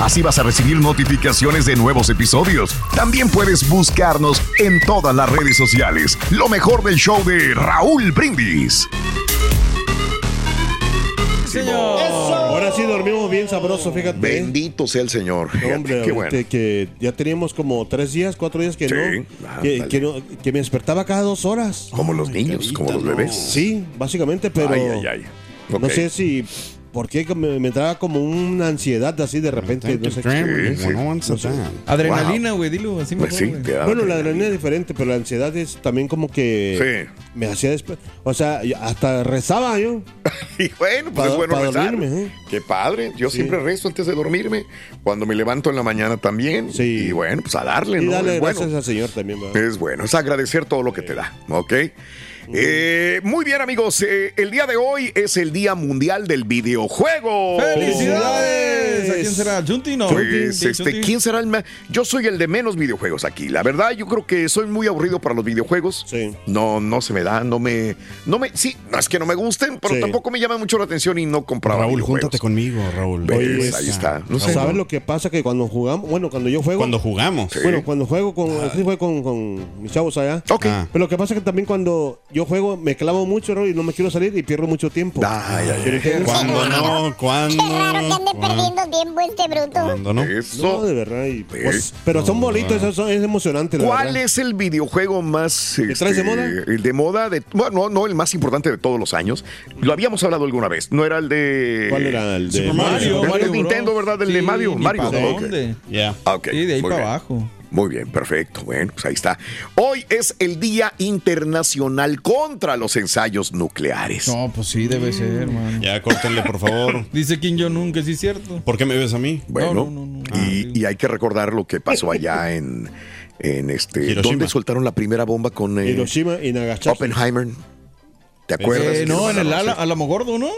Así vas a recibir notificaciones de nuevos episodios. También puedes buscarnos en todas las redes sociales. Lo mejor del show de Raúl Brindis. Señor. Ahora sí dormimos bien sabroso, fíjate. Bendito sea el Señor. No, hombre, qué bueno. que ya teníamos como tres días, cuatro días que Sí, no, que, ándale. que no- que me despertaba cada dos horas. Como los niños, como los bebés. Sí, básicamente, pero Ay, ay, ay. no sé si por qué que me, me entraba como una ansiedad así de repente, no sé qué. Sí, sí. No sé. Adrenalina, güey, dilo así Pues mejor, sí, Bueno, la adrenalina es diferente, pero la ansiedad es también como que me hacía despe- O sea, hasta rezaba yo. Y bueno, pues Pa- es bueno pa rezar. dormirme, ¿eh? Qué padre. Yo Sí. siempre rezo antes de dormirme. Cuando me levanto en la mañana también. Y bueno, pues a darle, Y ¿no? dale es bueno. gracias al Señor también. ¿verdad? Es bueno, es agradecer todo lo que te da, ¿ok? Eh, muy bien, amigos. eh, el día de hoy es el Día Mundial del Videojuego. ¡Felicidades! ¿A quién será? ¿Junti? No. Pues, Sí, este, Junti. ¿quién será el más? Yo soy el de menos videojuegos aquí. La verdad, yo creo que soy muy aburrido para los videojuegos. No, no se me da, no me, no me, sí, no es que no me gusten, pero Sí. tampoco me llama mucho la atención y no compraba Raúl, júntate conmigo, Raúl. ¿Ves? Ahí está. No sé. ¿Sabes lo que pasa? Que cuando jugamos, bueno, cuando yo juego. Cuando jugamos. Bueno, cuando juego con, sí, juego con, con mis chavos allá. Ok. Ah. Pero lo que pasa es que también cuando yo juego me clavo mucho ¿no? y no me quiero salir y pierdo mucho tiempo. Ay, ay, ¿Sí me entiendes? Cuando no, cuando. Qué raro que ande perdiendo tiempo este bruto. Cuando no. Eso. No, de verdad. y, pues, pero son bolitos, eso son- es emocionante. la ¿Cuál verdad. es el videojuego más este, traes de moda? El de moda de bueno, no, no el más importante de todos los años. Lo habíamos hablado alguna vez. No era el de ¿Cuál era? El de Super Mario, Era el Mario de Nintendo. ¿verdad? El de Sí, Mario. ni Mario. pa' ok. dónde. Ya. Ah, ok, Sí, de ahí para bien. abajo. Muy bien, perfecto. Bueno, pues ahí está. Hoy es el Día Internacional contra los Ensayos Nucleares. No, pues sí, debe ser, man. Ya, córtenle, por favor. Dice Kim Jong-un que sí es cierto. ¿Por qué me ves a mí? Bueno, No, no, no, no. Y, y hay que recordar lo que pasó allá en, en este. Hiroshima. ¿Dónde soltaron la primera bomba con eh, Hiroshima y Nagasaki. Oppenheimer? ¿Te acuerdas? Eh, no, en el ala ala- Álamo Gordo, ¿no?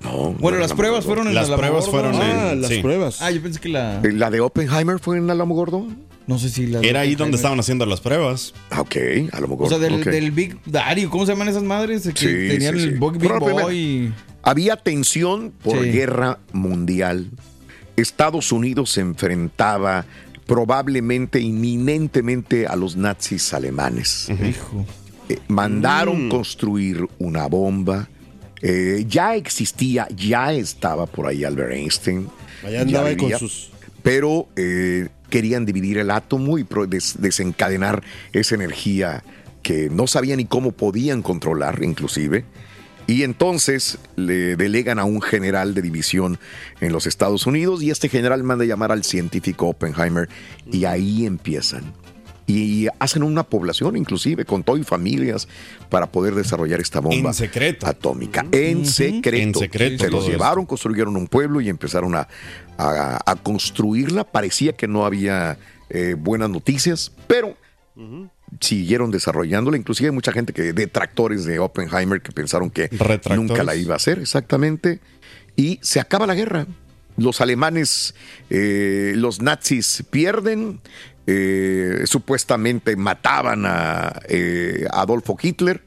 No, Bueno, no las pruebas fueron en Las el Álamo pruebas Gordo. fueron en- Ah, las sí. pruebas. Ah, yo pensé que la... ¿La de Oppenheimer fue en Álamo Gordo? No sé si la... Era ahí donde estaban haciendo las pruebas. Ah, Ok, Álamo O Gordo. sea, del, ok. del Big Daddy, ¿cómo se llaman esas madres? Que Sí, tenían sí, el sí. Big, Big Boy y... Había tensión por Sí. guerra mundial. Estados Unidos se enfrentaba probablemente, inminentemente a los nazis alemanes. Hijo. Eh, mandaron Mm. construir una bomba. Eh, ya existía, ya estaba por ahí Albert Einstein. Allá ya andaba ahí con vivía, sus. Pero eh, querían dividir el átomo y desencadenar esa energía que no sabían ni cómo podían controlar, inclusive. Y entonces le delegan a un general de división en los Estados Unidos y este general manda llamar al científico Oppenheimer y ahí empiezan. Y hacen una población inclusive con todo y familias para poder desarrollar esta bomba En secreto. atómica. En secreto. En secreto Se los llevaron, construyeron un pueblo y empezaron a, a- a construirla. Parecía que no había eh, buenas noticias, pero siguieron desarrollándola. Inclusive hay mucha gente que detractores de Oppenheimer que pensaron que nunca la iba a hacer, exactamente. Y se acaba la guerra. Los alemanes, eh, los nazis pierden. Eh, supuestamente mataban a eh, Adolfo Hitler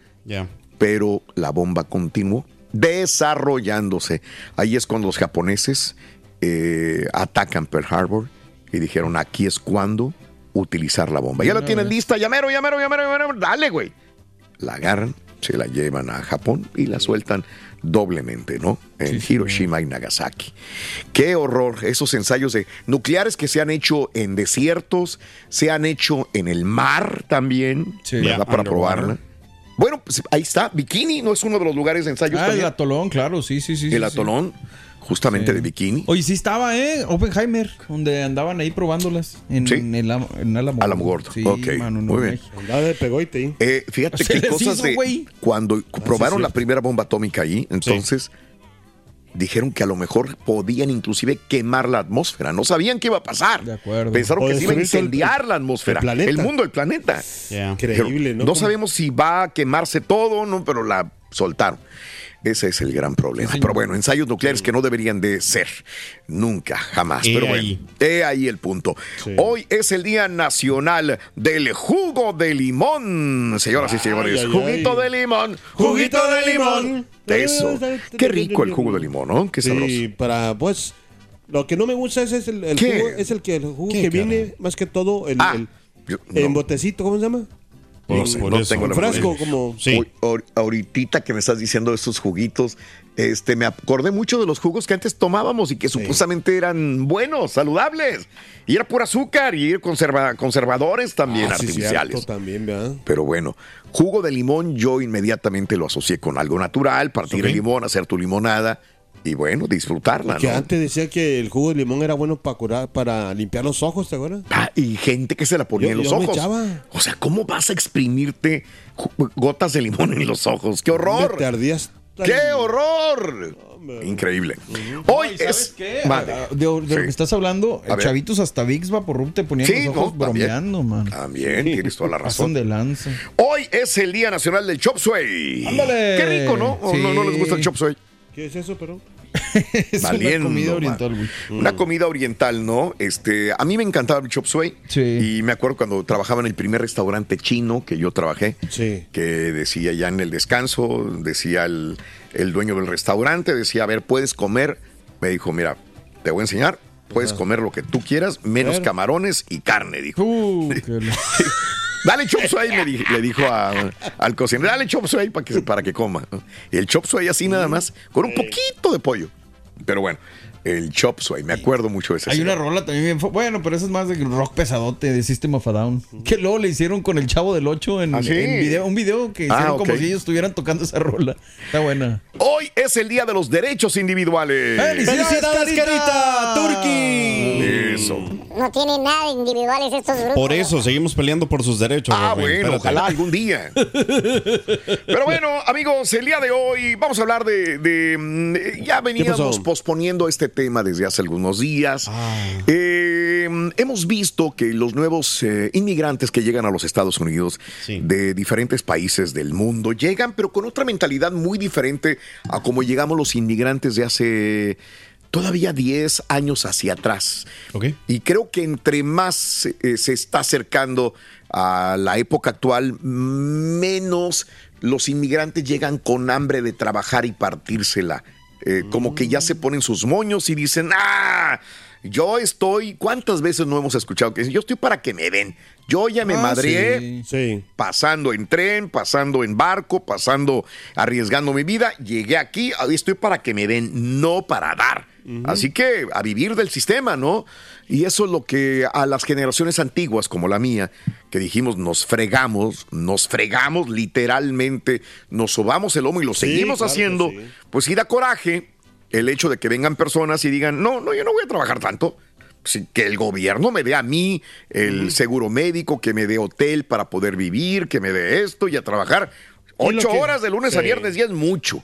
pero la bomba continuó desarrollándose. Ahí es cuando los japoneses eh, atacan Pearl Harbor y dijeron, aquí es cuando utilizar la bomba. Ya la tienen lista, llamero, llamero, llamero, llamero, dale, güey. La agarran, se la llevan a Japón y la sueltan doblemente, ¿no? En Hiroshima y Nagasaki. Qué horror, esos ensayos de nucleares que se han hecho en desiertos, se han hecho en el mar también, Sí. ¿verdad? Para probarla. Bueno, pues ahí está. Bikini no es uno de los lugares de ensayos Ah, el atolón, claro, sí, sí, sí. el sí. Justamente Sí. de bikini. Oye, sí estaba, ¿eh? Oppenheimer, donde andaban ahí probándolas. En, Sí. en el, en. Álamo Gordo. Sí, Ok, mano, muy no, bien. De pegoite. Eh, fíjate que cosas hizo, de güey. cuando probaron la primera bomba atómica ahí, entonces dijeron que a lo mejor podían inclusive quemar la atmósfera. No sabían qué iba a pasar. De acuerdo. Pensaron O que se iba a el- incendiar la atmósfera, el planeta. mundo, el planeta. Yeah. Increíble, ¿no? No sabemos si va a quemarse todo, no, pero la soltaron. Ese es el gran problema. Pero bueno, ensayos nucleares que no deberían de ser. Nunca, jamás. He Pero bueno, ahí. he ahí el punto. Hoy es el Día Nacional del Jugo de Limón. Señoras y señores, ay, juguito ay. de limón, juguito de limón. Eso. Qué rico el jugo de limón, ¿no? Qué sabroso. Sí, para, pues, lo que no me gusta es, es el, jugo, es el que, el jugo ¿Qué, que viene, más que todo, el, Ah, el- yo- en botecito, ¿cómo se llama? No sé, Por no eso. tengo la frasco, como... Sí. Ahorita que me estás diciendo estos juguitos, este, me acordé mucho de los jugos que antes tomábamos y que supuestamente eran buenos, saludables. Y era pura azúcar y conserva- conservadores también Ah, artificiales. también, ¿verdad? Pero bueno, jugo de limón yo inmediatamente lo asocié con algo natural, partir el limón, hacer tu limonada y bueno, disfrutarla, Que ¿no? antes decía que el jugo de limón era bueno para curar, para limpiar los ojos, ¿te acuerdas? Ah, y gente que se la ponía Yo- en los yo me ojos. echaba. O sea, ¿cómo vas a exprimirte gotas de limón en los ojos? ¡Qué horror! Te ardías. ¡Qué horror! Increíble. Hoy Ay, ¿sabes es. qué? Mande. Ah, De, lo que estás hablando, A ver. chavitos hasta Vicks Vaporrup te ponían Sí, los no, ojos también. bromeando, man. También, tienes toda la razón. de lanza. Hoy es el Día Nacional del Chop Suey. ¡Ándale! Qué rico, ¿no? ¿O Sí. no, no les gusta el chop suey? ¿Qué es eso, pero? es Valiendo, una comida oriental, güey. Una comida oriental, ¿no? Este, a mí me encantaba el chop suey. Sí. Y me acuerdo cuando trabajaba en el primer restaurante chino que yo trabajé, Sí. que decía ya en el descanso, decía el, el dueño del restaurante, decía, a ver, puedes comer. Me dijo, mira, te voy a enseñar, puedes comer lo que tú quieras, menos camarones y carne, dijo. Uh, Dale chop suey, me di- le dijo a- al cocinero, dale chop suey para que, para que coma. Y el chop suey así nada más, con un poquito de pollo. Pero bueno, el chop suey, me acuerdo mucho de ese. Hay una rola también bien. Bueno, pero eso es más de rock pesadote de System of a Down. Que luego le hicieron con el chavo del 8 en, ¿Ah, sí? en video. Un video que Ah, hicieron como ok. si ellos estuvieran tocando esa rola. Está buena. Hoy es el Día de los Derechos Individuales. ¡Felicidades, Carita! ¡Turqui! Eso. No tienen nada individuales estos grupos. Por eso seguimos peleando por sus derechos. Ah, bueno, Espérate. ojalá algún día. Pero bueno, amigos, el día de hoy vamos a hablar de. de, mm, ya veníamos posponiendo este tema desde hace algunos días. Eh, hemos visto que los nuevos eh, inmigrantes que llegan a los Estados Unidos Sí. de diferentes países del mundo llegan, pero con otra mentalidad muy diferente a como llegamos los inmigrantes de hace todavía 10 años hacia atrás. Y creo que entre más eh, se está acercando a la época actual, menos los inmigrantes llegan con hambre de trabajar y partírsela. Eh, Como que ya se ponen sus moños y dicen, ah, yo estoy, ¿cuántas veces no hemos escuchado que dicen, yo estoy para que me den? Yo ya me Ah, madreé sí. Sí. pasando en tren, pasando en barco, pasando, arriesgando mi vida, llegué aquí, estoy para que me den, no para dar. Así que a vivir del sistema, ¿no? Y eso es lo que a las generaciones antiguas como la mía, que dijimos nos fregamos, nos fregamos literalmente, nos sobamos el lomo y lo Sí, seguimos claro haciendo, sí. pues sí da coraje el hecho de que vengan personas y digan, no, no, yo no voy a trabajar tanto. Que el gobierno me dé a mí el seguro médico, que me dé hotel para poder vivir, que me dé esto y a trabajar. Ocho que- horas de lunes a viernes ya es mucho.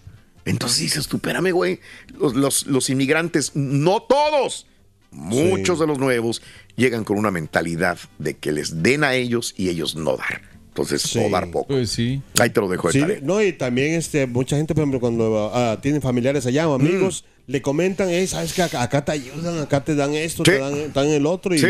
Entonces dices tú, espérame, güey. Los, los- los inmigrantes, no todos, muchos Sí. de los nuevos, llegan con una mentalidad de que les den a ellos y ellos no dar. Entonces, Sí. o dar poco. Pues sí. Ahí te lo dejo de Sí, tarea. no, y también este, mucha gente, por ejemplo, cuando ah, tienen familiares allá o amigos, le comentan, "Ey, sabes que acá, acá te ayudan, acá te dan esto, Sí. te dan, te dan el otro, y Sí.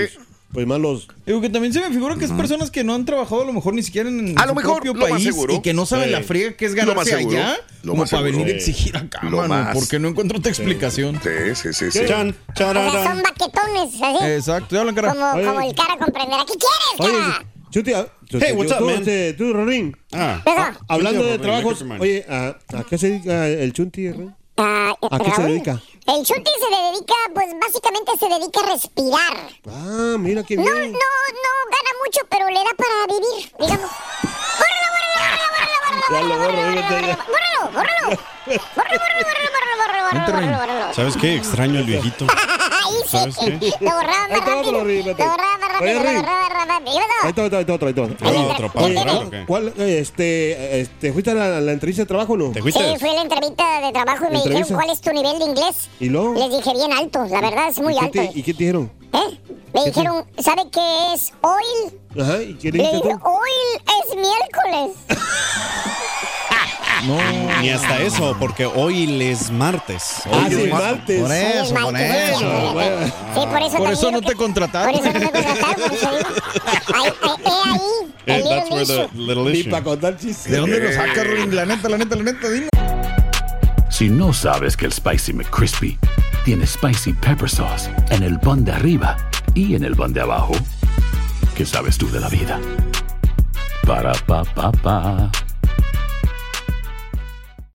Pues más los... Digo que también se me figura que es personas que no han trabajado a lo mejor ni siquiera en A lo su mejor, propio lo más país seguro. y que no saben Sí. la friega que es Lo más ganarse seguro. allá Lo como más para seguro. venir a exigir acá, Lo mano, más. porque no encuentro otra explicación. Sí, sí, sí, sí. Chan, O sea, son chararán. baquetones, así. Exacto, ya hablan cara. Como, Oye. como el cara comprenderá. ¿Qué quieres, cara? Chuti, ah, Chuti, Hey, what's tú, up, man? este, tú, Rorín, Ah, Eso. hablando Chuti, de Rorín, trabajos, Man. oye, ¿a, a qué se dedica el Chunti, Rorín? Ah, ¿A qué se Raúl, dedica? El Chuti se dedica, pues básicamente se dedica a respirar. Ah, mira qué No, no, bien. no gana mucho, pero le da para vivir, digamos. ¡Bórralo, bórralo, bórralo, bórralo, bórralo, bórralo! ¡Bórralo, bórralo, bórralo, bórralo, bórralo, Vente, bórralo, Rin. bórralo, bórralo! ¿Sabes qué? Extraño al viejito. Ahí sí. ¿Sabes qué? Lo borraba más rápido. Lo borraba más rápido. Lo borraba más rápido. ¿Qué Ahí está, ahí está, ahí está otro, ahí está otro. Ah, otro, pa' Oye, otro, ¿qué ok. ¿Cuál, eh, este, este, fuiste a la, la entrevista de trabajo o no? ¿Te Sí, fuiste? fui a la entrevista de trabajo y me dijeron cuál es tu nivel de inglés. ¿Y luego? Les dije bien alto, la verdad es muy ¿Y qué alto. ¿Y qué te dijeron? ¿Eh? Me dijeron, ¿sabe qué es oil? Ajá, ¿y qué le dije, oil es miércoles. Ni hasta eso, porque hoy es martes. Hoy Ah, es sí, martes. martes. Por Hoy es eso, por martes. eso. bueno. Sí, por eso, Por eso no que- te contrataron. Por eso no me contrataron, por eso digo. Ahí, ahí, he ahí, Eh, el that's little where the issue. little Ni issue. para contar chistes. ¿De dónde lo sacas, Rolling? La neta, la neta, la neta, dime. Si no sabes que el Spicy McCrispy tiene Spicy Pepper Sauce en el pan de arriba y en el pan de abajo, ¿qué sabes tú de la vida? Para, pa, pa, pa.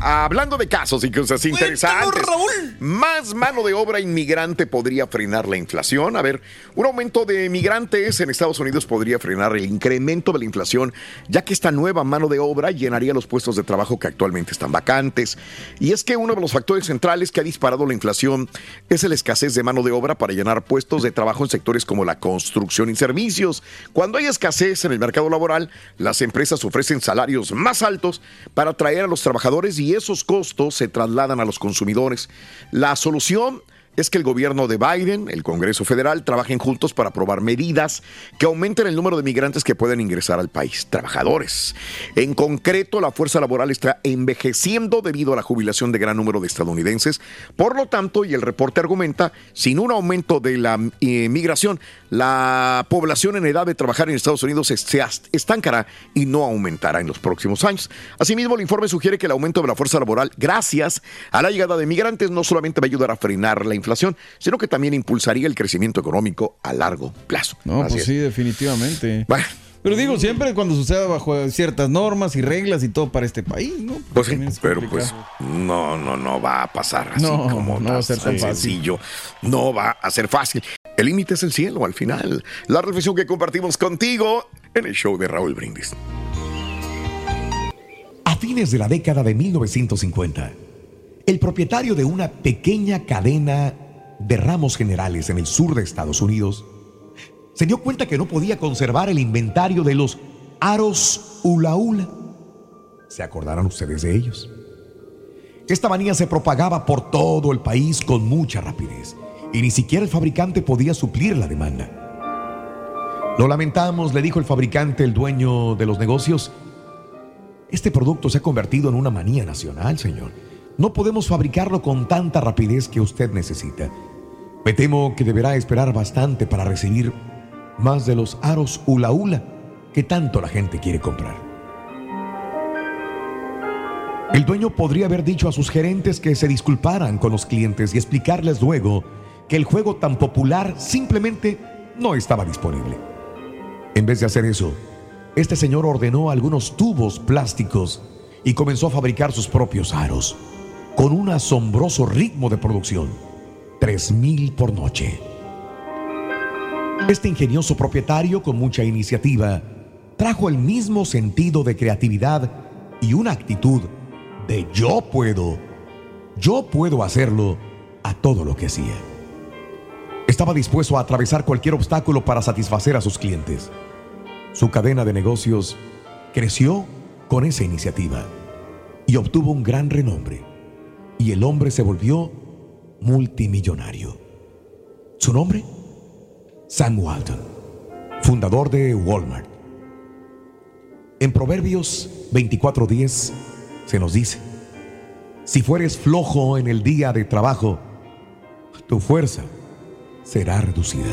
Hablando de casos y cosas interesantes. Más mano de obra inmigrante podría frenar la inflación. A ver, un aumento de migrantes en Estados Unidos podría frenar el incremento de la inflación, ya que esta nueva mano de obra llenaría los puestos de trabajo que actualmente están vacantes. Y es que uno de los factores centrales que ha disparado la inflación es la escasez de mano de obra para llenar puestos de trabajo en sectores como la construcción y servicios. Cuando hay escasez en el mercado laboral, las empresas ofrecen salarios más altos para atraer a los trabajadores y esos costos se trasladan a los consumidores. La solución es que el gobierno de Biden, el Congreso Federal, trabajen juntos para aprobar medidas que aumenten el número de migrantes que pueden ingresar al país, trabajadores. En concreto, la fuerza laboral está envejeciendo debido a la jubilación de gran número de estadounidenses. Por lo tanto, y el reporte argumenta, sin un aumento de la eh, migración, la población en edad de trabajar en Estados Unidos se estancará y no aumentará en los próximos años. Asimismo, el informe sugiere que el aumento de la fuerza laboral, gracias a la llegada de migrantes, no solamente va a ayudar a frenar la inflación, sino que también impulsaría el crecimiento económico a largo plazo. No, Así pues es. sí, definitivamente. Bueno, Pero digo, siempre cuando suceda bajo ciertas normas y reglas y todo para este país, ¿no? pues sí, pero pues no, no, no va a pasar así No, como no va a ser tan fácil. No va a ser fácil. El límite es el cielo al final. La reflexión que compartimos contigo en el show de Raúl Brindis. A fines de la década de 1950, el propietario de una pequeña cadena de ramos generales en el sur de Estados Unidos se dio cuenta que no podía conservar el inventario de los aros hula hula. ¿Se acordarán ustedes de ellos? Esta manía se propagaba por todo el país con mucha rapidez y ni siquiera el fabricante podía suplir la demanda. Lo lamentamos, le dijo el fabricante, el dueño de los negocios. Este producto se ha convertido en una manía nacional, señor. No podemos fabricarlo con tanta rapidez que usted necesita. Me temo que deberá esperar bastante para recibir más de los aros hula hula que tanto la gente quiere comprar. El dueño podría haber dicho a sus gerentes que se disculparan con los clientes y explicarles luego que el juego tan popular simplemente no estaba disponible. En vez de hacer eso, este señor ordenó algunos tubos plásticos y comenzó a fabricar sus propios aros, con un asombroso ritmo de producción, 3.000 por noche. Este ingenioso propietario, con mucha iniciativa, trajo el mismo sentido de creatividad y una actitud de yo puedo, yo puedo hacerlo a todo lo que hacía. Estaba dispuesto a atravesar cualquier obstáculo para satisfacer a sus clientes. Su cadena de negocios creció con esa iniciativa y obtuvo un gran renombre. Y el hombre se volvió multimillonario. ¿Su nombre? Sam Walton, fundador de Walmart. En Proverbios 24:10 se nos dice, si fueres flojo en el día de trabajo, tu fuerza será reducida.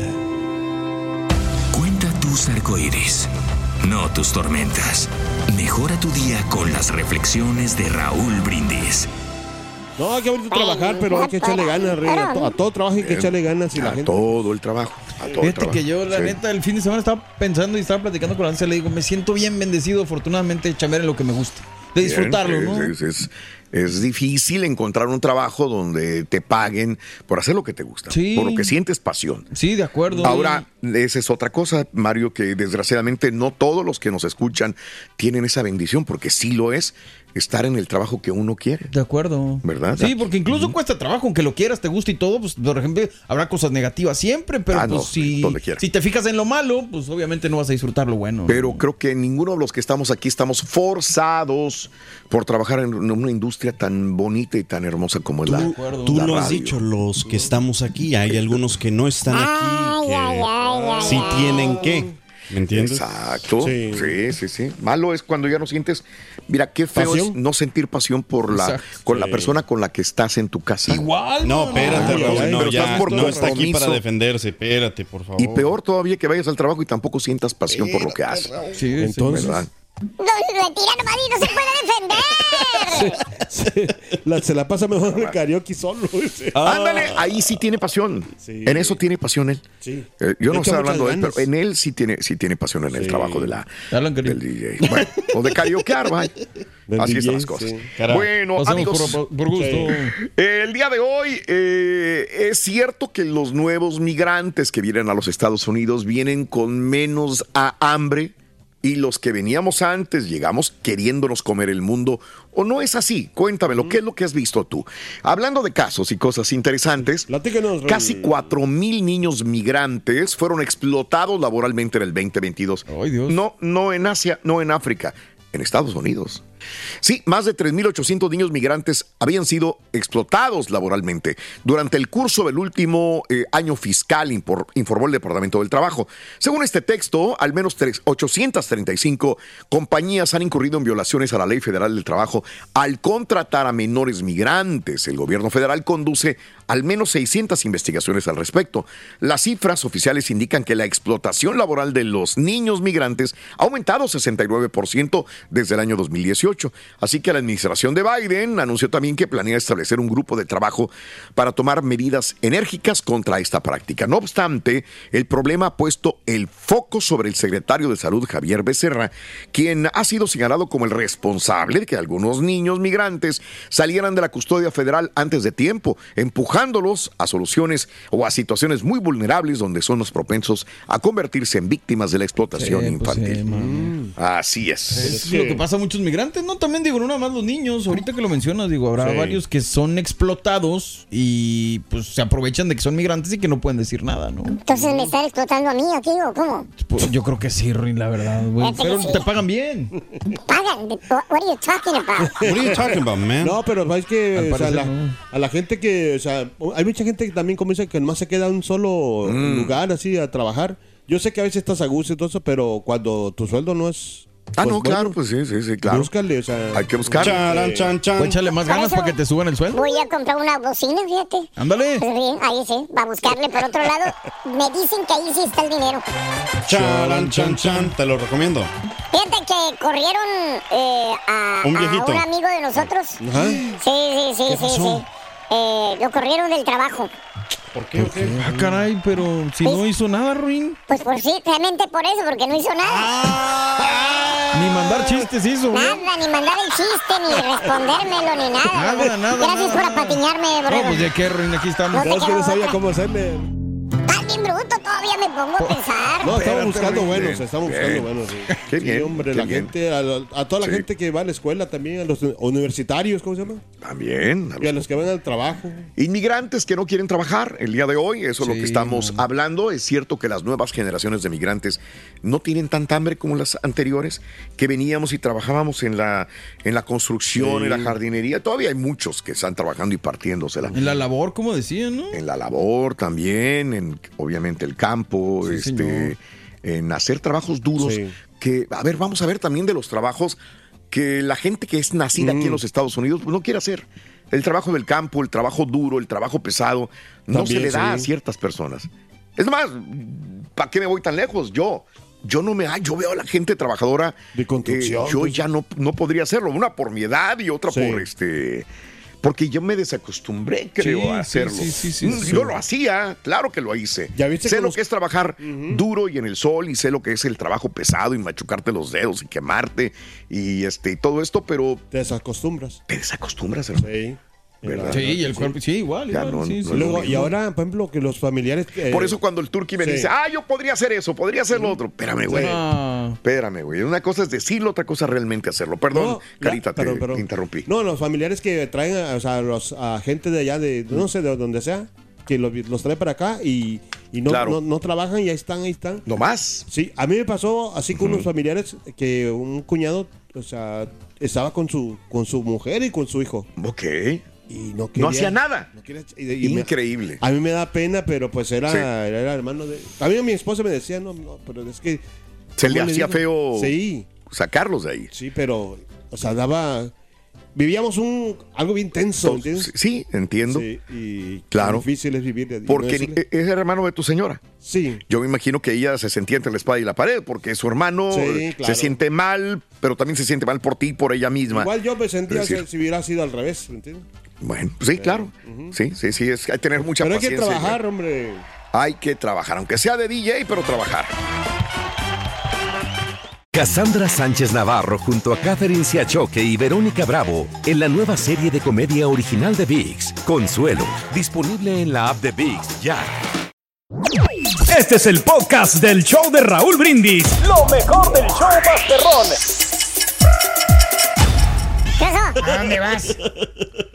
Cuenta tus arcoíris, no tus tormentas. Mejora tu día con las reflexiones de Raúl Brindis. No, hay que abrir trabajar, pero hay que echarle ganas, Rey. A, to- a todo trabajo hay que echarle ganas y la A gente. todo el trabajo. A todo el Fíjate trabajo. que yo, la Sí. neta, el fin de semana estaba pensando y estaba platicando con la le digo, me siento bien bendecido, afortunadamente, de chambear en lo que me gusta. De disfrutarlo, Bien, ¿no? es- es- Es difícil encontrar un trabajo donde te paguen por hacer lo que te gusta, Sí. por lo que sientes pasión. Sí, de acuerdo. Ahora, esa es otra cosa, Mario, que desgraciadamente no todos los que nos escuchan tienen esa bendición, porque sí lo es estar en el trabajo que uno quiere. De acuerdo. ¿Verdad? Sí, porque incluso cuesta trabajo, aunque lo quieras, te guste y todo, pues por ejemplo, habrá cosas negativas siempre, pero Ah, pues no, si, si te fijas en lo malo, pues obviamente no vas a disfrutar lo bueno. Pero creo que ninguno de los que estamos aquí estamos forzados por trabajar en una industria tan bonita y tan hermosa como es la Tú la lo has dicho, los que estamos aquí, hay algunos que no están aquí, que ay, ay, ay. tienen que. ¿Me entiendes? Exacto. Sí. Sí. sí, sí, Malo es cuando ya no sientes. Mira, qué feo Pasión. es no sentir pasión por la Exacto. con la persona con la que estás en tu casa. Igual. No, espérate, no, ya estás por no está aquí para defenderse, espérate, por favor. Y peor todavía que vayas al trabajo y tampoco sientas pasión por lo que haces. Sí, sí. Entonces, ¿Verdad? No, mentira, nomás y no se puede defender. sí, la- se la pasa mejor en el karaoke solo. dice. Ándale, ahí sí tiene pasión. Sí. En eso tiene pasión él. Sí. Eh, yo no Le estoy hablando de él, pero en él sí tiene, sí tiene pasión en el trabajo de la, del DJ. Bueno, o de karaokear, vaya. Del Así DJ, están las cosas. Bueno, amigos. por, por gusto. El día de hoy eh, es cierto que los nuevos migrantes que vienen a los Estados Unidos vienen con menos a hambre y los que veníamos antes llegamos queriéndonos comer el mundo. ¿O no es así? Cuéntamelo, ¿qué es lo que has visto tú? Hablando de casos y cosas interesantes, Platícanos, casi 4 mil niños migrantes fueron explotados laboralmente en el 2022. Ay, Dios. No, no en Asia, no en África, en Estados Unidos. Sí, más de 3.800 niños migrantes habían sido explotados laboralmente durante el curso del último eh, año fiscal, informó el Departamento del Trabajo. Según este texto, al menos tres- 835 compañías han incurrido en violaciones a la Ley Federal del Trabajo al contratar a menores migrantes. El gobierno federal conduce al menos 600 investigaciones al respecto. Las cifras oficiales indican que la explotación laboral de los niños migrantes ha aumentado 69% desde el año 2018. Así que la administración de Biden anunció también que planea establecer un grupo de trabajo para tomar medidas enérgicas contra esta práctica. No obstante, el problema ha puesto el foco sobre el secretario de Salud Javier Becerra, quien ha sido señalado como el responsable de que algunos niños migrantes salieran de la custodia federal antes de tiempo, empujándolos a soluciones o a situaciones muy vulnerables donde son los propensos a convertirse en víctimas de la explotación Sí, pues, infantil. sí. Así es. Es lo que pasa a muchos migrantes, ¿no? También digo, no nada más los niños. Ahorita que lo mencionas, digo, habrá Sí. varios que son explotados y pues se aprovechan de que son migrantes y que no pueden decir nada, ¿no? Entonces me están explotando a mí aquí, ¿o cómo? Pues, yo creo que sí, Ruin, la verdad, güey. Que Pero sí. te pagan bien. Pagan. What are you talking about? What are you talking about, man? No, pero es que o sea, la- no. a la gente que, o sea, hay mucha gente que también como dice que nomás se queda en un solo Mm. lugar así a trabajar. Yo sé que a veces estás a gusto y todo eso, pero cuando tu sueldo no es. Ah, pues, no, bueno, claro, pues sí, sí, sí, claro. Búscale, o sea. Hay que buscar. Charan, chan, chan. Pues échale más ganas para que te suban el sueldo. Voy a comprar una bocina, fíjate. Ándale. Pues bien, ahí sí, va a buscarle. Por otro lado, me dicen que ahí sí está el dinero. Charan, chan, chan. Te lo recomiendo. Fíjate que corrieron eh, a, Un a viejito. un amigo de nosotros. Ajá. Sí, sí, sí, sí, sí. Eh, lo corrieron del trabajo. ¿Por qué? ¿Por qué? Ah, caray, pero si no hizo nada, Ruin. Pues por sí, realmente por eso, porque no hizo nada. Ni mandar chistes hizo, güey. Nada, ni mandar el chiste, ni respondérmelo, ni nada. Nada, nada, Gracias nada. por apatiñarme, bro. No, pues de qué, Ruin, aquí estamos. No No, es que no sabía cómo hacerle. Estás bien bruto, todavía me pongo a pensar. No, estamos buscando Ruin. buenos, Bien, estamos bien. buscando buenos. sí. Qué Sí, bien, hombre, qué la bien. gente, a, a toda la Sí. gente que va a la escuela también, a los universitarios, ¿cómo se llama? También. a Y a los que van al trabajo. Inmigrantes que no quieren trabajar el día de hoy, eso es lo Sí, que estamos no. hablando. Es cierto que las nuevas generaciones de migrantes no tienen tanta hambre como las anteriores, que veníamos y trabajábamos en la, en la construcción, Sí. en la jardinería. Todavía hay muchos que están trabajando y partiéndosela. En la labor, como decían, ¿no? En la labor también, en obviamente el campo, Sí, este, en hacer trabajos duros. Sí. Que, a ver, vamos a ver también de los trabajos que la gente que es nacida aquí en los Estados Unidos pues, no quiere hacer. El trabajo del campo, el trabajo duro, el trabajo pesado, no También, se le da sí. a ciertas personas. Es más, ¿para qué me voy tan lejos? Yo, yo no me, yo veo a la gente trabajadora. De construcción, eh, yo pues. ya no, no podría hacerlo. Una por mi edad y otra Sí. por este Porque yo me desacostumbré, creo, Sí, a hacerlo. sí, sí, sí, Mm, sí. yo lo hacía, claro que lo hice. ¿Ya viste sé lo los- que es trabajar duro y en el sol y sé lo que es el trabajo pesado y machucarte los dedos y quemarte y este y todo esto, pero Te desacostumbras. te desacostumbras, hermano. Sí. ¿Verdad? Sí, y el cuerpo, sí, igual, Ya igual, no- sí, no sí. es lo Luego, y ahora, por ejemplo, que los familiares. eh, Por eso cuando el turqui me sí. dice, ah, yo podría hacer eso, podría hacer lo otro. Espérame, güey. Ah. Espérame, güey. Una cosa es decirlo, otra cosa es realmente hacerlo. Perdón, No, ya, Carita, te, interrumpí. No, los familiares que traen a, o sea, los, a gente de allá, de no sé, de donde sea, que los, los trae para acá y, y no, Claro. no, no trabajan y ahí están, ahí están. No más. Sí, a mí me pasó así con unos familiares que un cuñado, o sea, estaba con su, con su mujer y con su hijo. Ok. Y no quería. No hacía nada. no quería- y- y me- Increíble. a mí me da pena, pero pues era, Sí. era hermano de. A mí mi esposa me decía, no, no, pero es que. Se le ¿cómo hacía feo Sí, sacarlos de ahí. sí, pero. O sea, daba. Vivíamos un algo bien tenso, Sí, ¿entiendes? sí, entiendo. Sí, y Claro. difícil es vivir. de- y no Porque decirle- es hermano de tu señora. Sí, Yo me imagino que ella se sentía entre la espada y la pared porque su hermano Sí, claro. se siente mal, pero también se siente mal por ti, por ella misma. igual yo me sentía decir- si hubiera sido al revés, ¿entiendes? Bueno, sí, claro. Sí, sí, sí, es, hay que tener mucha Pero hay que trabajar, hombre. Hay que trabajar, aunque sea de DJ, pero trabajar. Cassandra Sánchez Navarro junto a Catherine Siachoque y Verónica Bravo en la nueva serie de comedia original de VIX, Consuelo, disponible en la app de VIX ya. Este es el podcast del show de Raúl Brindis. Lo mejor del show Masterrón. ¿A dónde vas?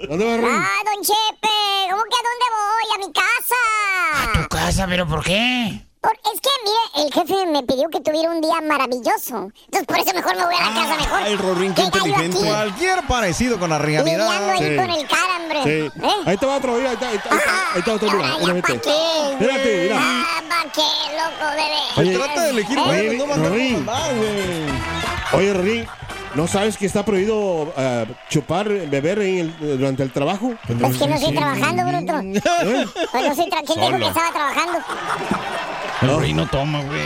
¿Dónde vas, Raúl? Ah, don Chepe, ¿cómo que a dónde voy? A mi casa. ¿Tu casa? ¿Pero por qué? Por- es que, mire, el jefe me pidió que tuviera un día maravilloso. Entonces, por eso mejor me voy a la casa mejor. Ay, Rorín, qué ¿Qué gallo inteligente. Cualquier parecido con la Lidiando realidad. ahí Sí. con el carambre. Sí. ¿Eh? Ahí te va otro, mira, ahí está, ahí está, ahí está, ahí otro, mira, mira, ¿pa' vete. qué? Espérate, mira. Ah, ¿pa' qué, loco, bebé? Oye, Trata de elegir ¿Eh? buenos, no güey. Oye, Rorín, ¿no sabes que está prohibido ah, chupar, beber en el- durante el trabajo? Es que no estoy trabajando, bruto. ¿Eh? Pues no estoy tra- ¿Quién dijo que estaba trabajando? El Rorín no toma, güey.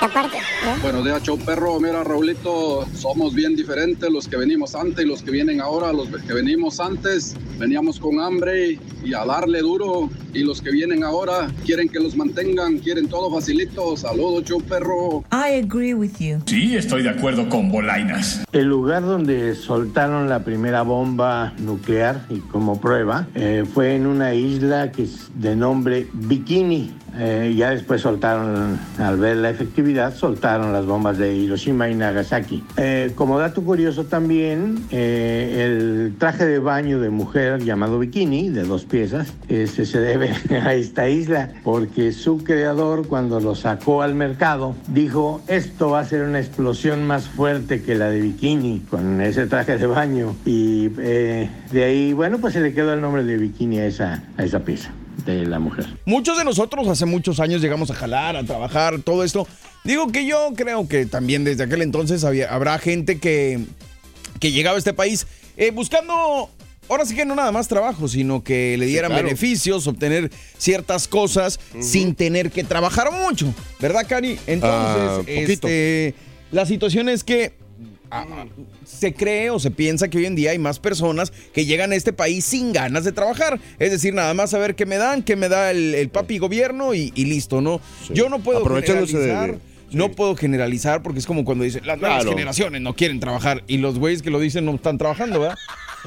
Aparte, ¿eh? Buenos días, show perro. Mira, Raulito, somos bien diferentes los que venimos antes y los que vienen ahora. Los que venimos antes veníamos con hambre y a darle duro. Y los que vienen ahora quieren que los mantengan, quieren todo facilito. Saludos, show perro. I agree with you. Sí, estoy de acuerdo con Bolainas. El lugar donde soltaron la primera bomba nuclear y como prueba eh, fue en una isla que es de nombre Bikini. Eh, ya después soltaron, al ver la efectividad, soltaron las bombas de Hiroshima y Nagasaki. Eh, como dato curioso también, eh, el traje de baño de mujer llamado Bikini, de dos piezas, se debe a esta isla, porque su creador cuando lo sacó al mercado dijo, esto va a ser una explosión más fuerte que la de Bikini, con ese traje de baño. Y eh, de ahí, bueno, pues se le quedó el nombre de Bikini a esa, a esa pieza de la mujer. Muchos de nosotros hace muchos años llegamos a jalar, a trabajar, todo esto. Digo que yo creo que también desde aquel entonces había, habrá gente que, que llegaba a este país eh, buscando, ahora sí que no nada más trabajo, sino que le dieran claro. beneficios, obtener ciertas cosas sin tener que trabajar mucho. ¿Verdad, Cari? Entonces, Ah, este, la situación es que ah, se cree o se piensa que hoy en día hay más personas que llegan a este país sin ganas de trabajar. Es decir, nada más saber qué me dan, qué me da el, el papi gobierno y, y listo, ¿no? Sí. Yo no puedo de- generalizar. de- No puedo generalizar porque es como cuando dicen las nuevas Claro. generaciones no quieren trabajar y los güeyes que lo dicen no están trabajando, ¿verdad?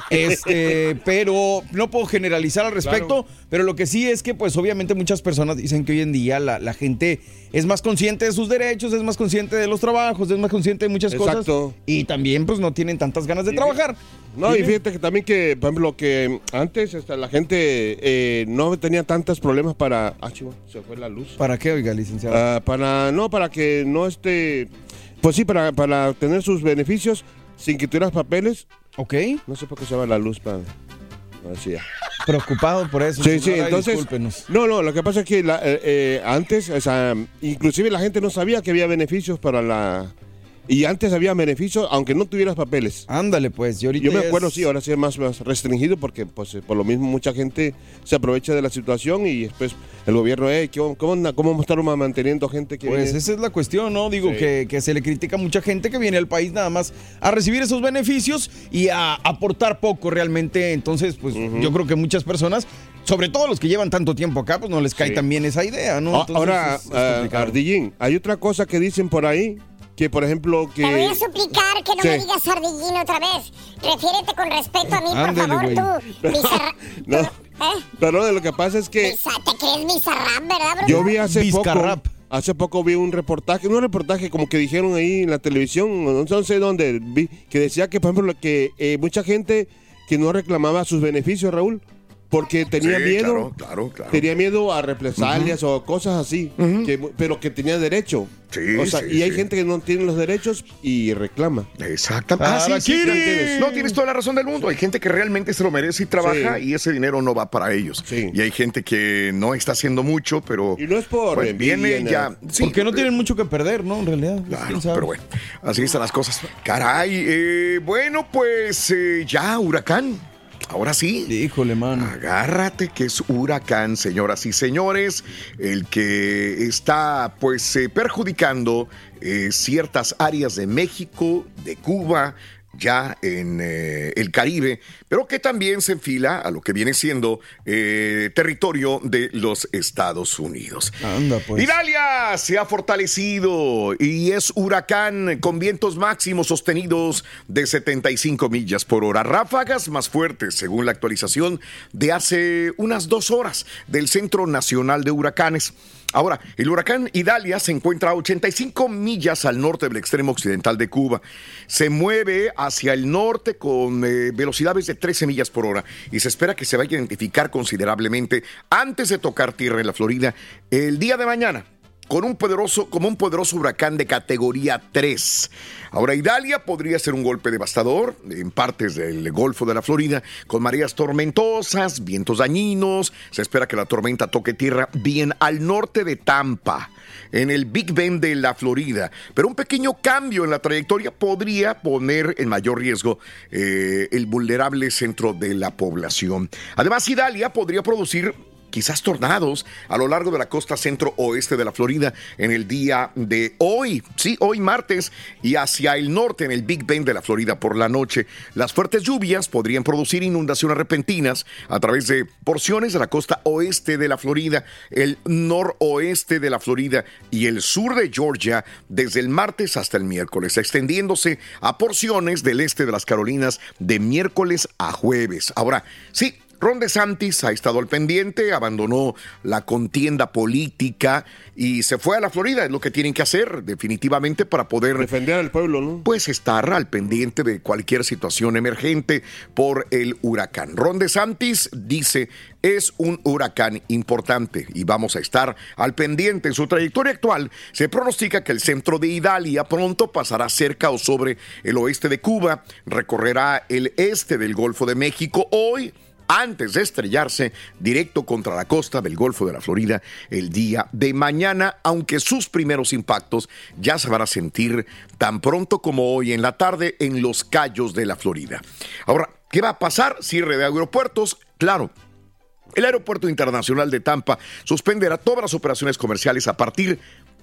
Este, pero no puedo generalizar al respecto, pero lo que sí es que pues obviamente muchas personas dicen que hoy en día la, la gente es más consciente de sus derechos, es más consciente de los trabajos, es más consciente de muchas Exacto. cosas y también pues no tienen tantas ganas de trabajar. No, y fíjate que también que, por ejemplo, que antes hasta la gente eh, no tenía tantos problemas para... Ah, chivo, se fue la luz. ¿Para qué, oiga, licenciado? Ah, para, no, para que no esté... Pues sí, para, para tener sus beneficios sin que tuvieras papeles. Ok. No sé por qué se va la luz para... Así ya. Preocupado por eso. Sí, sí, entonces... discúlpenos. No, no, lo que pasa es que la- eh, eh, antes, o sea, inclusive la gente no sabía que había beneficios para la... Y antes había beneficios, aunque no tuvieras papeles. Ándale, pues. Y ahorita Yo me acuerdo, es- sí, ahora sí es más, más restringido porque pues eh, por lo mismo mucha gente se aprovecha de la situación y después el gobierno, eh, ¿cómo, cómo, anda? ¿cómo estar manteniendo gente que Pues viene? esa es la cuestión, ¿no? Digo Sí. que, que se le critica a mucha gente que viene al país nada más a recibir esos beneficios y a aportar poco realmente. Entonces, pues yo creo que muchas personas, sobre todo los que llevan tanto tiempo acá, pues no les cae Sí. también esa idea, ¿no? Ah, Entonces, Ahora, es- es ah. Ardillín, hay otra cosa que dicen por ahí, que por ejemplo que... Te voy a suplicar que no Sí. me digas ardillín otra vez. Refiérete con respeto a mí, por Ándele, favor, güey. tú. Bizarra... No, ¿Eh? pero lo que pasa es que ¿Te crees bizarrap, verdad, bro? yo vi hace poco, hace poco vi un reportaje, un reportaje como que dijeron ahí en la televisión, no, no sé dónde, vi, que decía que por ejemplo que eh, mucha gente que no reclamaba sus beneficios, Raúl, porque tenía Sí, miedo, claro, claro, claro. tenía miedo a represalias o cosas así, que- pero que tenía derecho. Sí, O sea, sí, y hay sí. gente que no tiene los derechos y reclama. Exactamente. Ah, sí, sí, ¿entiendes? No, tienes toda la razón del mundo. Hay gente que realmente se lo merece y trabaja Sí. y ese dinero no va para ellos. Y hay gente que no está haciendo mucho, pero. Y no es por pues, viene ya. Sí, Porque no tienen mucho que perder, ¿no? En realidad. Claro, pero bueno, así están las cosas. Caray, eh, bueno, pues eh, ya, huracán. Ahora sí. Híjole, mano. Agárrate que es huracán, señoras y señores, el que está pues eh, perjudicando eh, ciertas áreas de México, de Cuba, ya en eh, el Caribe, pero que también se enfila a lo que viene siendo eh, territorio de los Estados Unidos. Anda, pues. Idalia se ha fortalecido y es huracán con vientos máximos sostenidos de 75 millas por hora. Ráfagas más fuertes, según la actualización de hace unas dos horas del Centro Nacional de Huracanes. Ahora, el huracán Idalia se encuentra a 85 millas al norte del extremo occidental de Cuba. Se mueve hacia el norte con eh, velocidades de 13 millas por hora y se espera que se vaya a identificar considerablemente antes de tocar tierra en la Florida el día de mañana con un poderoso, como un poderoso huracán de categoría 3. Ahora, Idalia podría ser un golpe devastador en partes del Golfo de la Florida, con mareas tormentosas, vientos dañinos. Se espera que la tormenta toque tierra bien al norte de Tampa, en el Big Bend de la Florida. Pero un pequeño cambio en la trayectoria podría poner en mayor riesgo eh, el vulnerable centro de la población. Además, Idalia podría producir quizás tornados a lo largo de la costa centro-oeste de la Florida en el día de hoy, sí, hoy martes, y hacia el norte en el Big Bend de la Florida por la noche. Las fuertes lluvias podrían producir inundaciones repentinas a través de porciones de la costa oeste de la Florida, el noroeste de la Florida y el sur de Georgia desde el martes hasta el miércoles, extendiéndose a porciones del este de las Carolinas de miércoles a jueves. Ahora, sí, Ron DeSantis ha estado al pendiente, abandonó la contienda política y se fue a la Florida. Es lo que tienen que hacer definitivamente para poder defender al pueblo, ¿no? Pues estar al pendiente de cualquier situación emergente por el huracán. Ron DeSantis dice es un huracán importante y vamos a estar al pendiente. En su trayectoria actual se pronostica que el centro de Idalia pronto pasará cerca o sobre el oeste de Cuba, recorrerá el este del Golfo de México hoy antes de estrellarse directo contra la costa del Golfo de la Florida el día de mañana, aunque sus primeros impactos ya se van a sentir tan pronto como hoy en la tarde en los Cayos de la Florida. Ahora, ¿qué va a pasar? Cierre de aeropuertos, claro. El Aeropuerto Internacional de Tampa suspenderá todas las operaciones comerciales a partir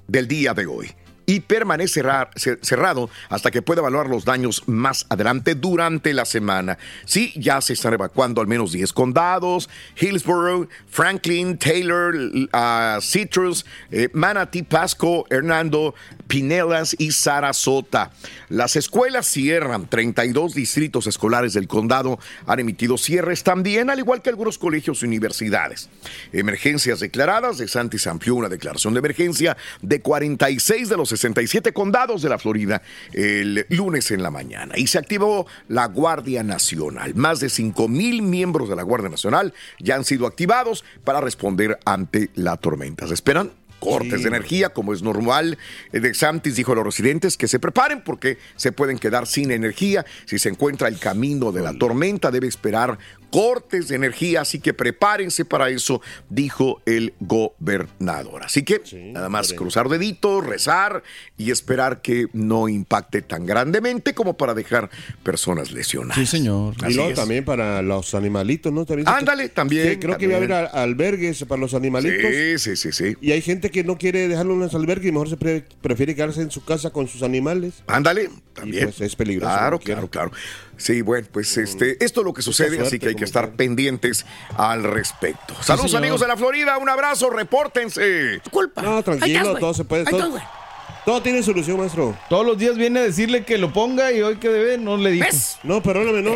del día de hoy y permanecerá cerrado hasta que pueda evaluar los daños más adelante durante la semana. Sí, ya se están evacuando al menos 10 condados, Hillsborough, Franklin, Taylor, uh, Citrus, eh, Manatee, Pasco, Hernando, Pinelas y Sarasota. Las escuelas cierran, 32 distritos escolares del condado han emitido cierres también, al igual que algunos colegios y universidades. Emergencias declaradas, de Santis amplió una declaración de emergencia de 46 de los 67 condados de la Florida el lunes en la mañana y se activó la Guardia Nacional. Más de 5 mil miembros de la Guardia Nacional ya han sido activados para responder ante la tormenta. Se esperan cortes de energía, como es normal. Eh, De Santis dijo a los residentes que se preparen porque se pueden quedar sin energía. Si se encuentra el camino de la tormenta, debe esperar cortes de energía, así que prepárense para eso, dijo el gobernador. Así que nada más cruzar deditos, rezar y esperar que no impacte tan grandemente como para dejar personas lesionadas. Sí, señor. Y luego es. también para los animalitos, ¿no? También Ándale, también, Sí, creo que iba a haber albergues para los animalitos. Sí, sí, sí, sí. Y hay gente que no quiere dejarlo en los albergues y mejor se pre- prefiere quedarse en su casa con sus animales. Ándale, también. pues es peligroso. Claro, claro, claro. Sí, bueno, pues este, esto es lo que sucede, suerte, así que hay que estar pendientes al respecto. Saludos señor. amigos de la Florida, un abrazo, repórtense. Culpa. No, tranquilo, todo se puede. Todo, tiene solución, maestro. Todos los días viene a decirle que lo ponga y hoy que debe, no le. ¿Ves? No, perdóname, no.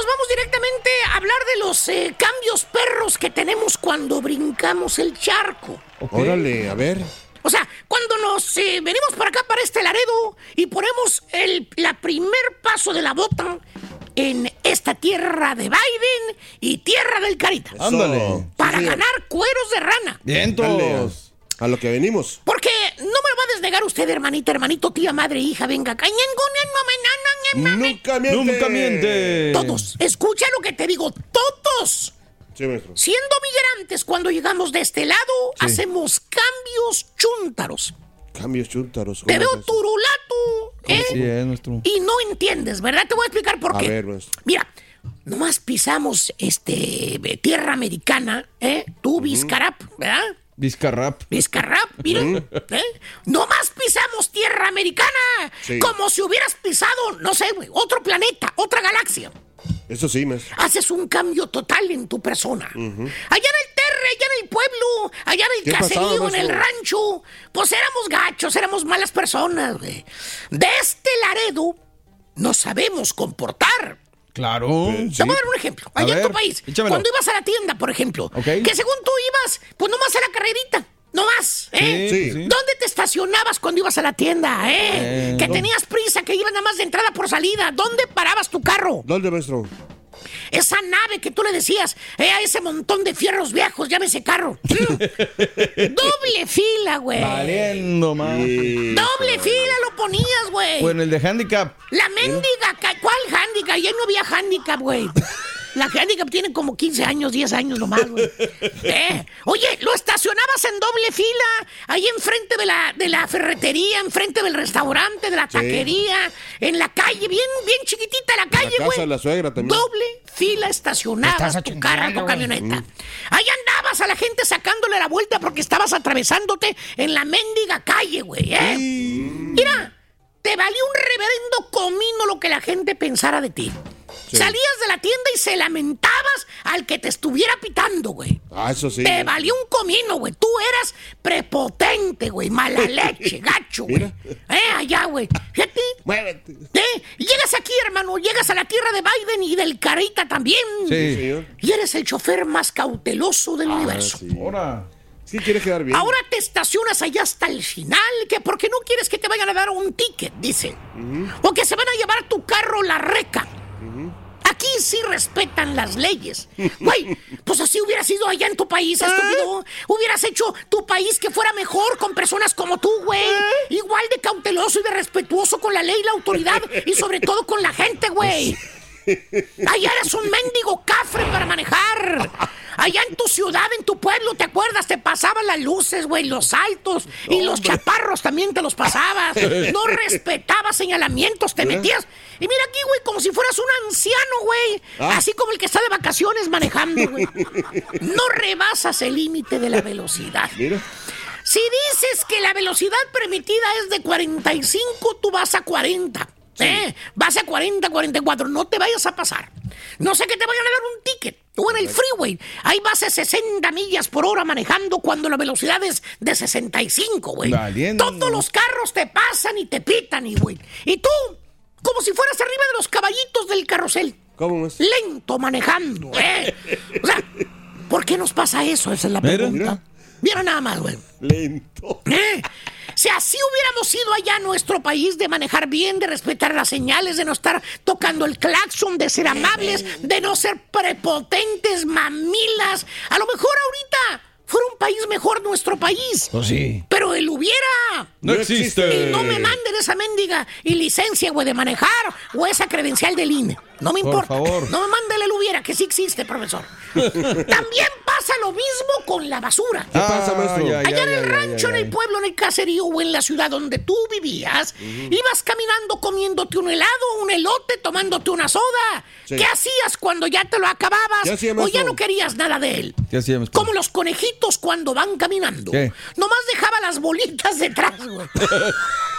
Nos vamos directamente a hablar de los eh, cambios perros que tenemos cuando brincamos el charco. Órale, a ver. O sea, cuando nos eh, venimos para acá, para este Laredo, y ponemos el la primer paso de la bota en esta tierra de Biden y tierra del Carita. Ándale. Para Sí, ganar cueros de rana. Vientos. A lo que venimos. Porque no me va a desnegar usted, hermanita, hermanito, tía, madre, hija, venga acá. Nunca miente. Nunca miente. Todos, escucha lo que te digo, todos. Sí. Siendo migrantes, cuando llegamos de este lado, hacemos cambios chúntaros. Cambios chúntaros. Te ¿cómo veo turulato, ¿eh? Sí, es nuestro. Y no entiendes, ¿verdad? Te voy a explicar por A qué. ver, maestro. Mira, nomás pisamos este eh, tierra americana, ¿eh? Tú, Vizcarap, ¿verdad? Vizcarrap. Vizcarrap, mira. ¿eh? Nomás pisamos tierra americana. Sí. Como si hubieras pisado, no sé, güey, otro planeta, otra galaxia. Eso sí, maestro. Haces un cambio total en tu persona. Allá en el terre, allá en el pueblo, allá en el ¿Qué pasaba, caserío, en el rancho, pues éramos gachos, éramos malas personas, güey. De este Laredo nos sabemos comportar. Claro. Te voy a dar un ejemplo. Allá en tu país, échamelo. cuando ibas a la tienda, por ejemplo, que según tú ibas, pues nomás a la carrerita. No más, ¿eh? Sí, sí. ¿Dónde te estacionabas cuando ibas a la tienda, eh? Eh, que no. tenías prisa, que ibas nada más de entrada por salida. ¿Dónde parabas tu carro? ¿Dónde, maestro? Esa nave que tú le decías, eh, a ese montón de fierros viejos, llámese carro. Mm. Doble fila, güey. Valiendo, man. Sí. Doble fila lo ponías, güey. Bueno, el de handicap. La mendiga, ¿cuál handicap? Ya no había handicap, güey. La handicap tiene como 15 años, 10 años nomás, güey. Eh, Oye, lo estacionabas en doble fila, ahí enfrente de la, de la ferretería, enfrente del restaurante, de la taquería, en la calle, bien, bien chiquitita la calle, casa güey. de la suegra también. Doble fila estacionada Estás tu carro, tu camioneta. Ahí andabas a la gente sacándole la vuelta porque estabas atravesándote en la mendiga calle, güey, ¿eh? Mira, te valió un reverendo comino lo que la gente pensara de ti. Salías de la tienda y se lamentabas al que te estuviera pitando, güey. Ah, eso sí. Te valió un comino, güey. Tú eras prepotente, güey. Mala leche, gacho, güey. Mira. Eh, allá, güey. Fíjate. Muévete. ¿Eh? Llegas aquí, hermano. Llegas a la tierra de Biden y del Carita también. Sí. Señor. Y eres el chofer más cauteloso del universo. sí. Ahora. Sí, quiere quedar bien. Ahora te estacionas allá hasta el final, que porque no quieres que te vayan a dar un ticket, dice. O que se van a llevar tu carro la reca. Aquí sí respetan las leyes. Güey, pues así hubieras ido allá en tu país, estúpido. Hubieras hecho tu país que fuera mejor con personas como tú, güey. Igual de cauteloso y de respetuoso con la ley y la autoridad y sobre todo con la gente, güey. Allá eres un mendigo cafre para manejar. Allá en tu ciudad, en tu pueblo, ¿te acuerdas? Te pasaban las luces, güey, los altos y los chaparros también te los pasabas. No respetabas señalamientos, te metías. Y mira aquí, güey, como si fueras un anciano, güey. Ah. Así como el que está de vacaciones manejando, güey. No rebasas el límite de la velocidad. Mira. Si dices que la velocidad permitida es de 45, tú vas a 40. ¿Eh? Vas a 40, 44. No te vayas a pasar. No sé que te vayan a dar un ticket. O en el freeway. Ahí vas a 60 millas por hora manejando cuando la velocidad es de 65, güey. Todos los carros te pasan y te pitan, y güey. Y tú, como si fueras arriba de los caballitos del carrusel. ¿Cómo es? Lento manejando, ¿eh? O sea, ¿por qué nos pasa eso? Esa es la Mira. pregunta. Mira nada más, güey. Lento. ¿Eh? Si así hubiéramos ido allá a nuestro país de manejar bien, de respetar las señales, de no estar tocando el claxon, de ser amables, de no ser prepotentes, mamilas, a lo mejor ahorita fuera un país mejor nuestro país. Pues sí. Pero el hubiera. No existe. Y no me manden esa mendiga y licencia, güey, de manejar o esa credencial del INE. No me Por importa. favor. No me manden el hubiera, que sí existe, profesor. También pasa lo mismo con la basura. ¿Qué pasa, maestro? ya, Allá en el ya, rancho, ya, en el pueblo, en el caserío o en la ciudad donde tú vivías, ibas caminando comiéndote un helado, un elote, tomándote una soda. Sí. ¿Qué hacías cuando ya te lo acababas? ¿Qué hacía, o ya no querías nada de él. ¿Qué hacía? Como los conejitos cuando van caminando. ¿Qué? Nomás dejaba las bolitas detrás, güey.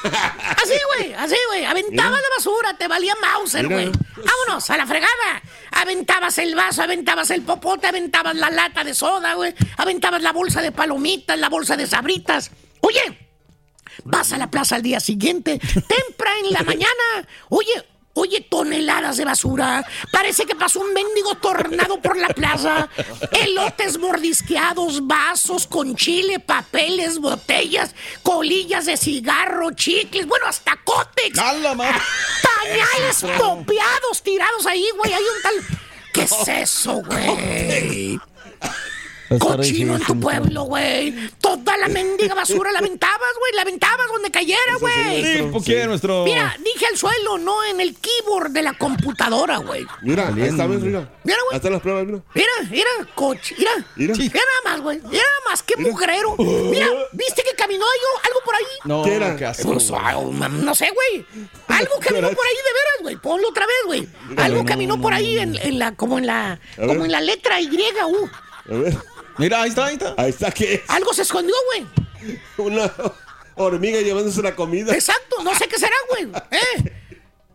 así, güey, así, güey. Aventabas la basura, te valía Mauser, güey. Vámonos, a la fregada. Aventabas el vaso, aventabas el popote, aventabas la lata de soda, güey. Aventabas la bolsa de palomitas, la bolsa de sabritas. Oye, vas a la plaza al día siguiente, temprano en la mañana. Oye, oye, toneladas de basura. Parece que pasó un mendigo tornado por la plaza. Elotes mordisqueados, vasos con chile, papeles, botellas, colillas de cigarro, chicles, bueno, hasta cótex. Pañales copiados tirados ahí, güey. Hay un tal. ¿Qué es eso, güey? Cochino en tu pueblo, güey. Toda la mendiga basura la aventabas, güey. La aventabas donde cayera, güey. Sí, ¿por qué, nuestro? Mira, dije al suelo, no en el keyboard de la computadora, güey. Mira, ahí está, maestro, mira. Mira, güey. Están las pruebas, mira. Mira, mira, coche, mira. Mira. Mira nada más, güey. Mira nada más, qué mugrero. Mira, ¿viste que caminó algo, algo por ahí? No, ¿Qué era? Pues, no sé, güey. Algo caminó por ahí de veras, güey. Ponlo otra vez, güey. Algo caminó por ahí en, en la, como en la, como en la letra Y, U. A ver. Mira, ahí está, ahí está. Ahí está, ¿qué es? Algo se escondió, güey. Una hormiga llevándose la comida. Exacto, no sé qué será, güey. ¿Eh?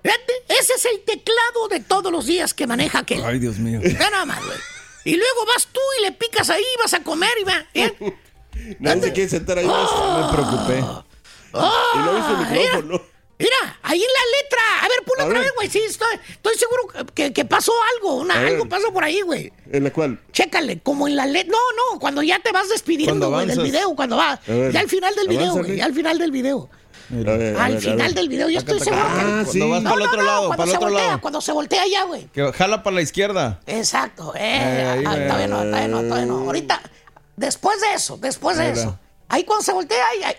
Fíjate, ese es el teclado de todos los días que maneja aquel. Ay, Dios mío. Ve nada más, güey. Y luego vas tú y le picas ahí, vas a comer y va. ¿eh? Nadie se quiere sentar ahí, maestro. Me preocupé. Y no viste el Ah, micrófono. Mira, ahí en la letra. A ver, ponlo A otra ver. vez, güey. Sí, estoy, estoy seguro que, que pasó algo. Una, algo pasó por ahí, güey. ¿En la cual? Chécale, como en la letra. No, no, cuando ya te vas despidiendo, güey, del video, cuando va. Ya al final del video, güey. Ya al final del video. A ver, a Al ver, final del video, yo estoy seguro que. Ah, sí. Cuando vas No, para el otro no, lado, cuando para el se otro voltea, lado. cuando se voltea allá, güey. Que jala para la izquierda. Exacto. Eh, Eh, ahí, ah, todavía no, todavía no, todavía no. Ahorita, después de eso, después de Mira. eso. Ahí cuando se voltea, ahí, ahí.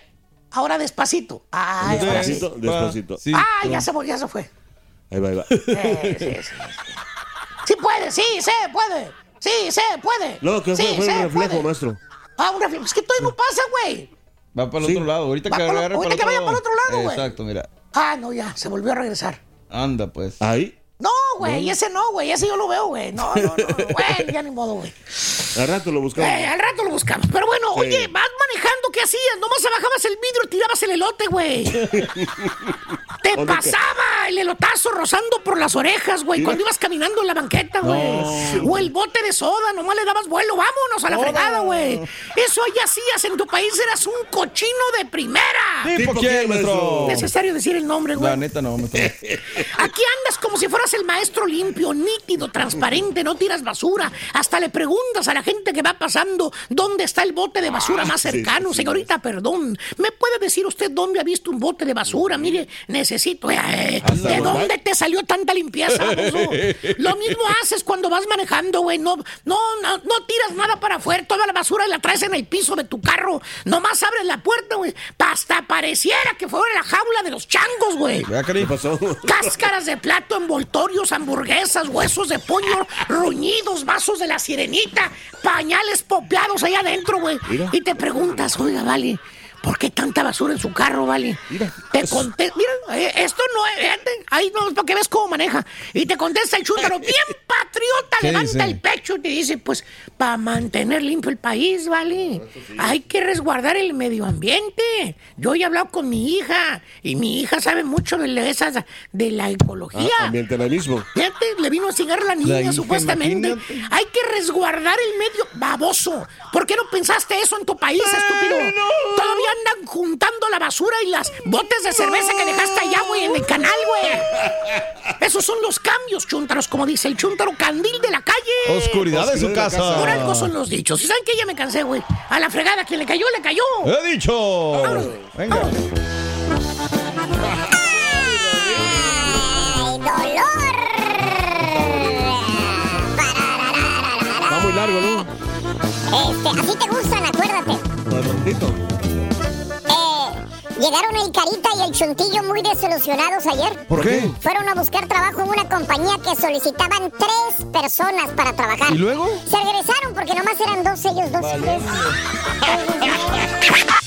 Ahora despacito. Ay, ahora sí. Despacito, despacito. Sí. Ah, ya se, ya se fue. Ahí va, ahí va. Eh, sí, sí, sí. Sí puede, sí, se puede. Sí, se puede. No, que sí, fue, fue un reflejo, puede. maestro. Ah, un reflejo. Es que todavía no pasa, güey. Va para el Sí. otro lado. Ahorita Va que agarre ahorita para que vaya para el otro lado, güey. Exacto, mira. Ah, no, ya, se volvió a regresar. Anda, pues. Ahí. No, güey, ese no, güey, ese yo lo veo, güey. No, no, no, güey, ya ni modo, güey. Al rato lo buscamos. Eh, al rato lo buscamos. Pero bueno, Sí. oye, vas manejando, ¿qué hacías? Nomás bajabas el vidrio y tirabas el elote, güey. Te ¿Dónde pasaba el elotazo rozando por las orejas, güey, cuando ibas caminando en la banqueta, güey. O el bote de soda, nomás le dabas vuelo, vámonos a la fregada, güey. Eso allá hacías en tu país, eras un cochino de primera. ¿Tipo ¿Tipo quién, maestro? Necesario decir el nombre, güey. La neta no, maestro. Aquí andas como si fueras el maestro limpio, nítido, transparente, no tiras basura. Hasta le preguntas a la gente que va pasando dónde está el bote de basura más sí, cercano. Señorita, perdón, ¿me puede decir usted dónde ha visto un bote de basura? Mire, necesito... eh, ¿De dónde te salió tanta limpieza, baboso? Lo mismo haces cuando vas manejando, güey. No, no, no, no tiras nada para afuera. Toda la basura la traes en el piso de tu carro. Nomás abres la puerta, güey. Hasta pareciera que fuera la jaula de los changos, güey. ¿Qué pasó? Cáscaras de plato, envoltorios, hamburguesas, huesos de pollo, ruñidos, vasos de la sirenita, pañales popeados ahí adentro, güey. Y te preguntas, oiga, vale, ¿por qué tanta basura en su carro, vale? Mira. Te contesta, mira, eh, esto no es, fíjate, ahí no para que ves cómo maneja. Y te contesta el chúntaro, bien patriota, ¿Qué levanta dice? el pecho y te dice, pues, para mantener limpio el país, vale. Hay que resguardar el medio ambiente. Yo ya he hablado con mi hija y mi hija sabe mucho de esas de la ecología. Ah, ambientalismo. Fíjate, le vino a cigar la niña, La supuestamente. imagínate. Hay que resguardar el medio baboso. ¿Por qué no pensaste eso en tu país, estúpido? Todavía andan juntando la basura y las botes de cerveza que dejaste allá, güey, en el canal, güey. Esos son los cambios, chúntaros, como dice el chúntaro candil de la calle. oscuridad de su casa. Por algo son los dichos. ¿Y saben qué? Ya me cansé, güey. A la fregada, quien le cayó, le cayó. He dicho. Venga. Está muy largo, ¿no? Este, así te gustan, acuérdate. Redondito. Llegaron el Carita y el Chuntillo muy desilusionados ayer. ¿Por qué? Fueron a buscar trabajo en una compañía que solicitaban tres personas para trabajar. ¿Y luego? Se regresaron porque nomás eran dos ellos, dos. tres.